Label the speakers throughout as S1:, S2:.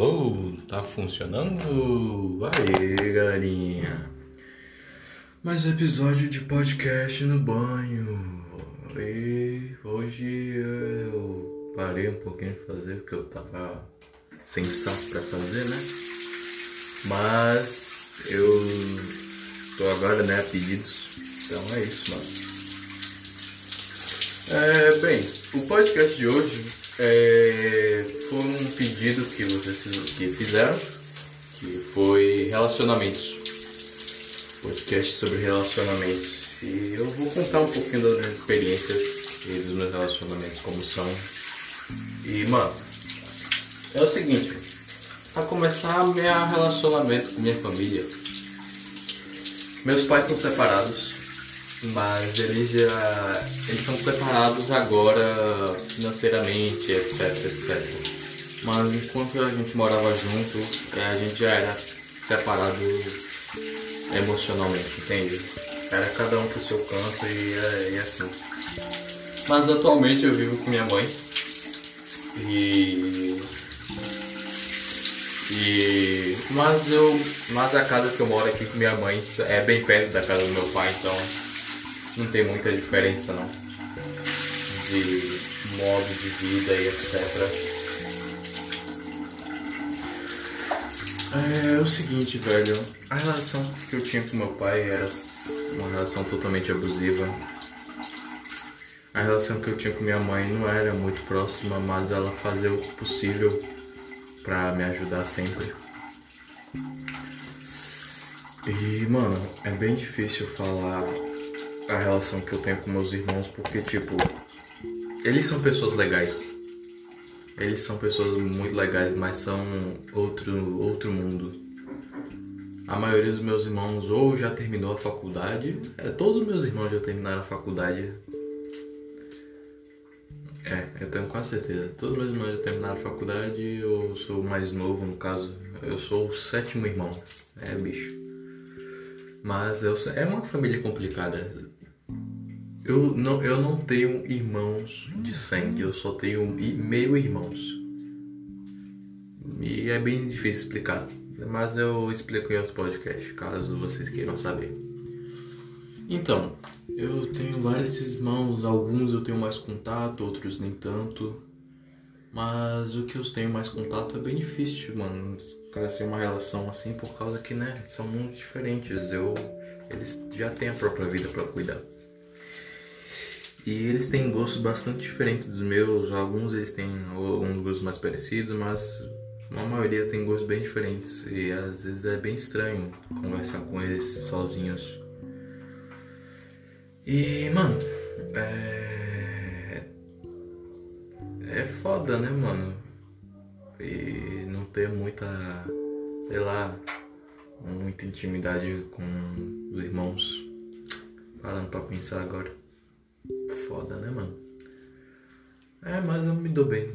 S1: Alô, tá funcionando? Aê, galerinha! Mais um episódio de podcast no banho. E hoje eu parei um pouquinho de fazer porque eu tava sem saco pra fazer, né? Mas eu tô agora, né, a pedidos. Então é isso, mano. É, bem, o podcast de hoje é, foi um pedido que vocês que fizeram, que foi relacionamentos. Podcast sobre relacionamentos. E eu vou contar um pouquinho das minhas experiências e dos meus relacionamentos como são. E mano, é o seguinte, a começar meu relacionamento com minha família. Meus pais são separados mas eles já eles são separados agora financeiramente, etc, etc. Mas enquanto a gente morava junto, é, a gente já era separado emocionalmente, entende? Era cada um pro seu canto e, é, e assim. Mas atualmente eu vivo com minha mãe e e mas eu mas a casa que eu moro aqui com minha mãe é bem perto da casa do meu pai, então não tem muita diferença não. De modo de vida e etc. É, é o seguinte, velho. A relação que eu tinha com meu pai era uma relação totalmente abusiva. A relação que eu tinha com minha mãe não era muito próxima, mas ela fazia o possível para me ajudar sempre. E, mano, é bem difícil falar a relação que eu tenho com meus irmãos, porque, tipo, eles são pessoas legais. Eles são pessoas muito legais, mas são outro, outro mundo. A maioria dos meus irmãos ou já terminou a faculdade, é, todos os meus irmãos já terminaram a faculdade. É, eu tenho quase certeza. Todos os meus irmãos já terminaram a faculdade, eu sou o mais novo, no caso. Eu sou o sétimo irmão. É, bicho. Mas eu, é uma família complicada. Eu não, eu não tenho irmãos de sangue, eu só tenho meio irmãos. E é bem difícil explicar, mas eu explico em outro podcast, caso vocês queiram saber. Então, eu tenho vários irmãos, alguns eu tenho mais contato, outros nem tanto. Mas o que eu tenho mais contato é bem difícil, mano, crescer uma relação assim por causa que, né, são muito diferentes. Eu, eles já têm a própria vida para cuidar. E eles têm gostos bastante diferentes dos meus. Alguns eles têm alguns gostos mais parecidos, mas a maioria tem gostos bem diferentes. E às vezes é bem estranho conversar com eles sozinhos. E, mano, é. É foda, né, mano? E não ter muita. Sei lá. Muita intimidade com os irmãos. Parando pra pensar agora foda, né, mano? É, mas eu me dou bem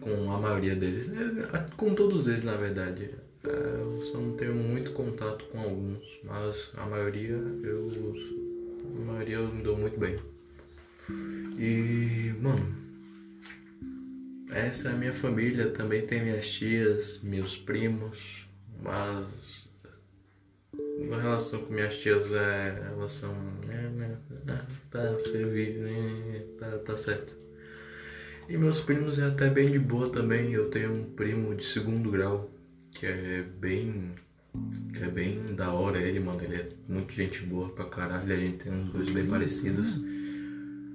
S1: com a maioria deles. É, com todos eles, na verdade. É, eu só não tenho muito contato com alguns, mas a maioria eu. A maioria eu me dou muito bem. E, mano. Essa é a minha família, também tem minhas tias, meus primos, mas a relação com minhas tias é relação. É, né, é, tá servido, né, tá, tá certo. E meus primos é até bem de boa também. Eu tenho um primo de segundo grau que é bem. é bem da hora ele, mano. Ele é muito gente boa pra caralho. A gente tem uns dois bem parecidos.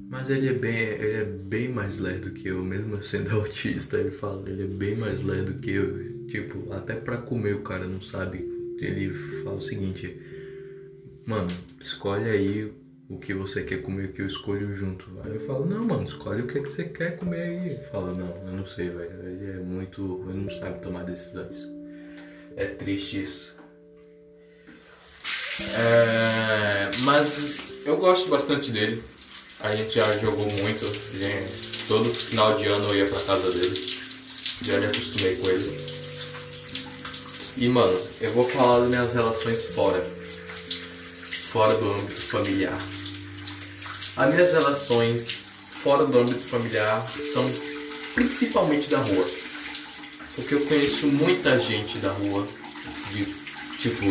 S1: Mas ele é bem, ele é bem mais lerdo que eu, mesmo sendo autista, ele fala, ele é bem mais lerdo que eu. Tipo, até pra comer o cara não sabe ele fala o seguinte: Mano, escolhe aí o que você quer comer que eu escolho junto. Aí eu falo: Não, mano, escolhe o que, você quer comer aí. Ele fala: Não, eu não sei, velho. Ele é muito. Ele não sabe tomar decisões. É triste isso. É, mas eu gosto bastante dele. A gente já jogou muito. Gente, todo final de ano eu ia pra casa dele. Já me acostumei com ele. E mano, eu vou falar das minhas relações fora. Fora do âmbito familiar. As minhas relações fora do âmbito familiar são principalmente da rua. Porque eu conheço muita gente da rua, de tipo,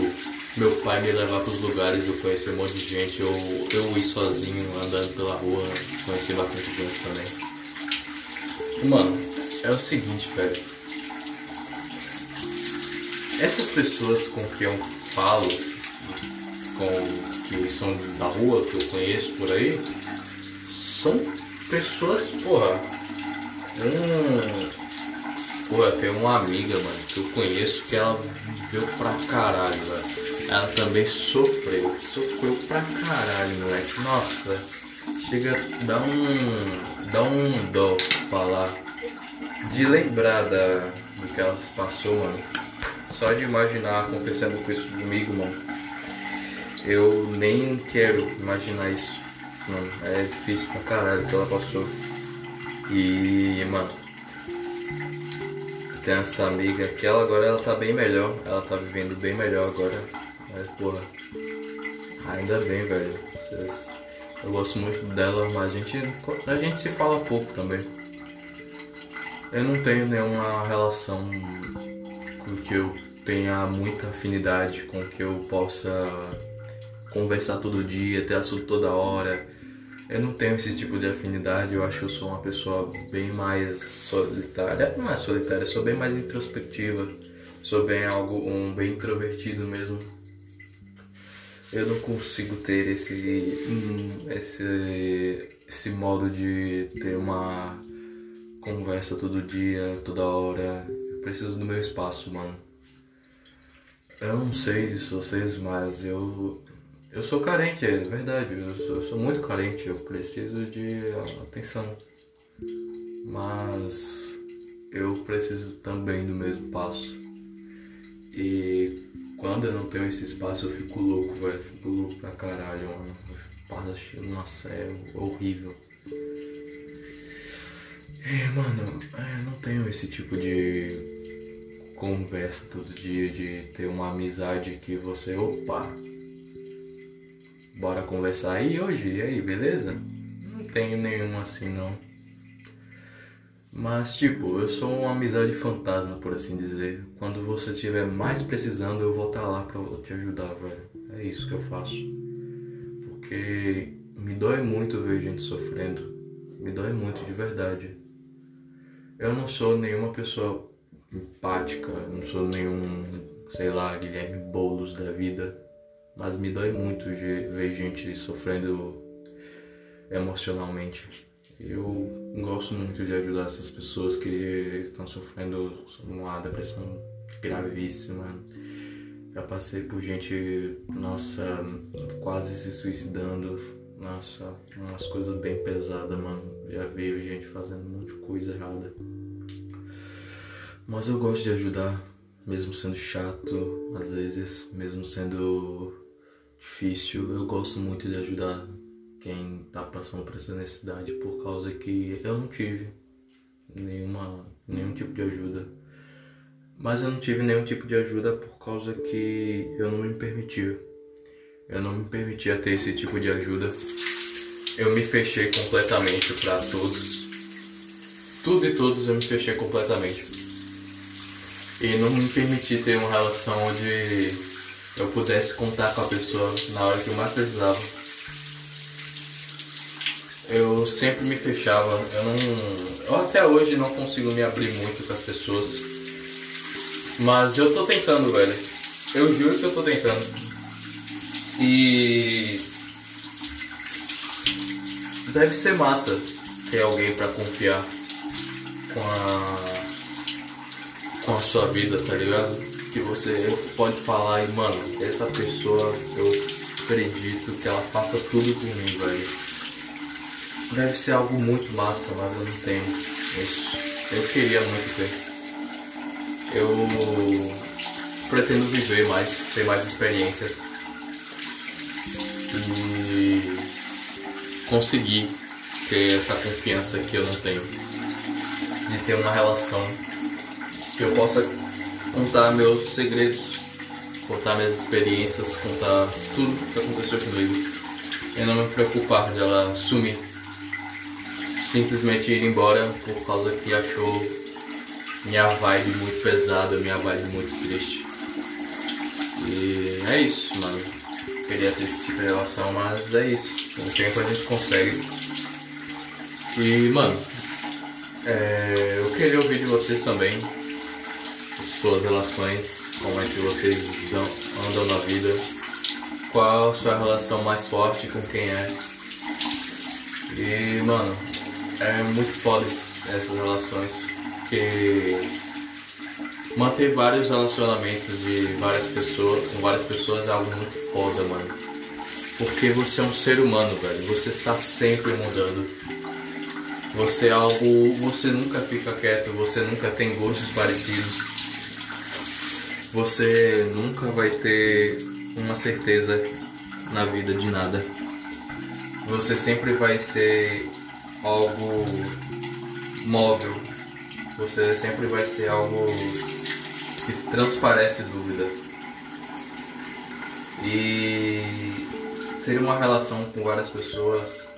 S1: meu pai me levar para os lugares, eu conhecer um monte de gente, eu, eu ir sozinho andando pela rua, conhecer bastante gente também. Mano, é o seguinte, velho. Essas pessoas com quem eu falo, com que são da rua, que eu conheço por aí, são pessoas, porra. Um, Porra, tem uma amiga, mano, que eu conheço que ela viveu pra caralho, velho. Ela também sofreu, sofreu pra caralho, moleque. Nossa, chega a dar um. dá um dó falar. De lembrar da, do que ela passou, mano. Só de imaginar acontecendo com isso comigo, mano. Eu nem quero imaginar isso. Mano, é difícil pra caralho que ela passou. E, mano, tem essa amiga que ela agora ela tá bem melhor, ela tá vivendo bem melhor agora. Mas porra, ainda bem, velho. Vocês, eu gosto muito dela, mas a gente, a gente se fala pouco também. Eu não tenho nenhuma relação com que eu tenha muita afinidade, com que eu possa conversar todo dia, ter assunto toda hora eu não tenho esse tipo de afinidade, eu acho que eu sou uma pessoa bem mais solitária. Não é solitária, sou bem mais introspectiva. Sou bem algo, um bem introvertido mesmo. Eu não consigo ter esse, esse, esse modo de ter uma conversa todo dia, toda hora. Eu preciso do meu espaço, mano. Eu não sei se vocês, mas eu eu sou carente, é verdade. Eu sou, eu sou, muito carente, eu preciso de atenção. Mas eu preciso também do mesmo passo. E quando eu não tenho esse espaço eu fico louco, velho. Fico louco pra caralho, mano. Nossa, é horrível. E, mano, eu não tenho esse tipo de conversa todo dia, de ter uma amizade que você, opa, Bora conversar aí hoje? E aí, beleza? Não tenho nenhum assim não. Mas tipo, eu sou uma amizade fantasma, por assim dizer. Quando você estiver mais precisando, eu vou estar tá lá pra te ajudar, velho. É isso que eu faço. Porque me dói muito ver gente sofrendo. Me dói muito de verdade. Eu não sou nenhuma pessoa empática, não sou nenhum, sei lá, Guilherme Boulos da vida mas me dói muito ver gente sofrendo emocionalmente. Eu gosto muito de ajudar essas pessoas que estão sofrendo uma depressão gravíssima. Já passei por gente, nossa, quase se suicidando. Nossa, umas coisas bem pesadas, mano. Já vi gente fazendo um monte de coisa errada. Mas eu gosto de ajudar, mesmo sendo chato, às vezes, mesmo sendo difícil. Eu gosto muito de ajudar quem tá passando por essa necessidade por causa que eu não tive nenhuma, nenhum tipo de ajuda. Mas eu não tive nenhum tipo de ajuda por causa que eu não me permitia. Eu não me permitia ter esse tipo de ajuda. Eu me fechei completamente para todos. Tudo e todos eu me fechei completamente. E não me permiti ter uma relação onde eu pudesse contar com a pessoa na hora que eu mais precisava. Eu sempre me fechava, eu não. Eu até hoje não consigo me abrir muito com as pessoas. Mas eu tô tentando, velho. Eu juro que eu tô tentando. E. Deve ser massa ter alguém para confiar com a. com a sua vida, tá ligado? que você pode falar e, mano, essa pessoa eu acredito que ela faça tudo por mim. Deve ser algo muito massa, mas eu não tenho isso. Eu queria muito ter. Eu pretendo viver mais, ter mais experiências e conseguir ter essa confiança que eu não tenho. De ter uma relação que eu possa contar meus segredos, contar minhas experiências, contar tudo que aconteceu comigo. E não me preocupar dela sumir. Simplesmente ir embora por causa que achou minha vibe muito pesada, minha vibe muito triste. E é isso, mano. Queria ter esse tipo de relação, mas é isso. Com o tempo a gente consegue. E, mano, é, eu queria ouvir de vocês também suas relações, como é que vocês andam na vida, qual a sua relação mais forte com quem é. E, mano, é muito foda essas relações, porque manter vários relacionamentos de várias pessoas, com várias pessoas é algo muito foda, mano. Porque você é um ser humano, velho. Você está sempre mudando. Você é algo. Você nunca fica quieto, você nunca tem gostos parecidos. Você nunca vai ter uma certeza na vida de nada. Você sempre vai ser algo móvel. Você sempre vai ser algo que transparece dúvida. E ter uma relação com várias pessoas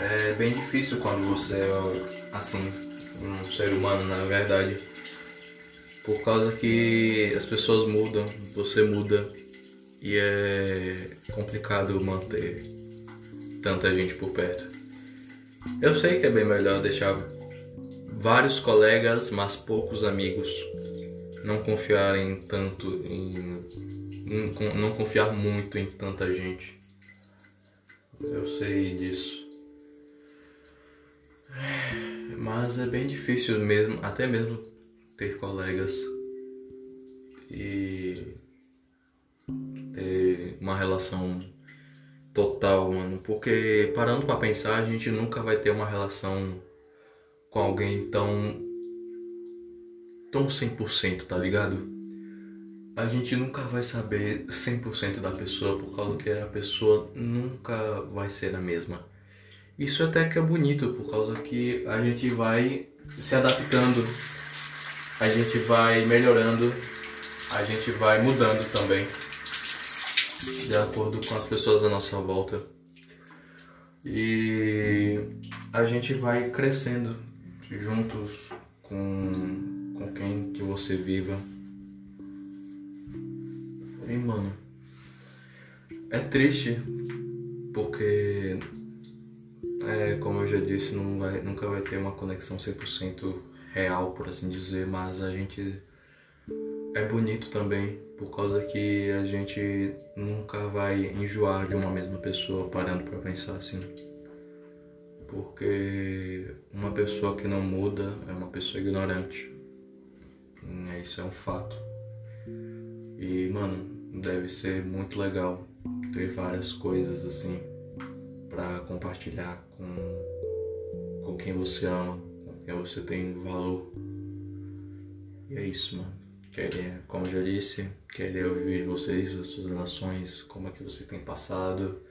S1: é bem difícil quando você é assim, um ser humano na verdade. Por causa que as pessoas mudam, você muda e é complicado manter tanta gente por perto. Eu sei que é bem melhor deixar vários colegas, mas poucos amigos. Não confiarem tanto em, não confiar muito em tanta gente. Eu sei disso. Mas é bem difícil mesmo, até mesmo ter colegas e ter uma relação total, mano. Porque parando para pensar, a gente nunca vai ter uma relação com alguém tão tão 100%, tá ligado? A gente nunca vai saber 100% da pessoa por causa que a pessoa nunca vai ser a mesma. Isso até que é bonito por causa que a gente vai se adaptando, a gente vai melhorando, a gente vai mudando também de acordo com as pessoas à nossa volta. E a gente vai crescendo juntos com, com quem que você viva. E mano, é triste porque é, como eu já disse, vai, nunca vai ter uma conexão 100% real, por assim dizer, mas a gente é bonito também por causa que a gente nunca vai enjoar de uma mesma pessoa parando para pensar assim. Porque uma pessoa que não muda é uma pessoa ignorante. Isso é um fato. E, mano, deve ser muito legal ter várias coisas assim para compartilhar com, com quem você ama, quem você tem valor. E é isso, mano. Queria, como eu já disse, queria ouvir vocês, as suas relações, como é que vocês têm passado.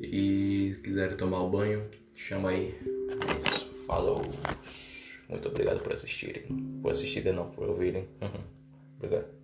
S1: E se quiserem tomar o banho, chama aí. É isso. Falou. Muito obrigado por assistirem. Por assistirem não, por ouvirem. Obrigado.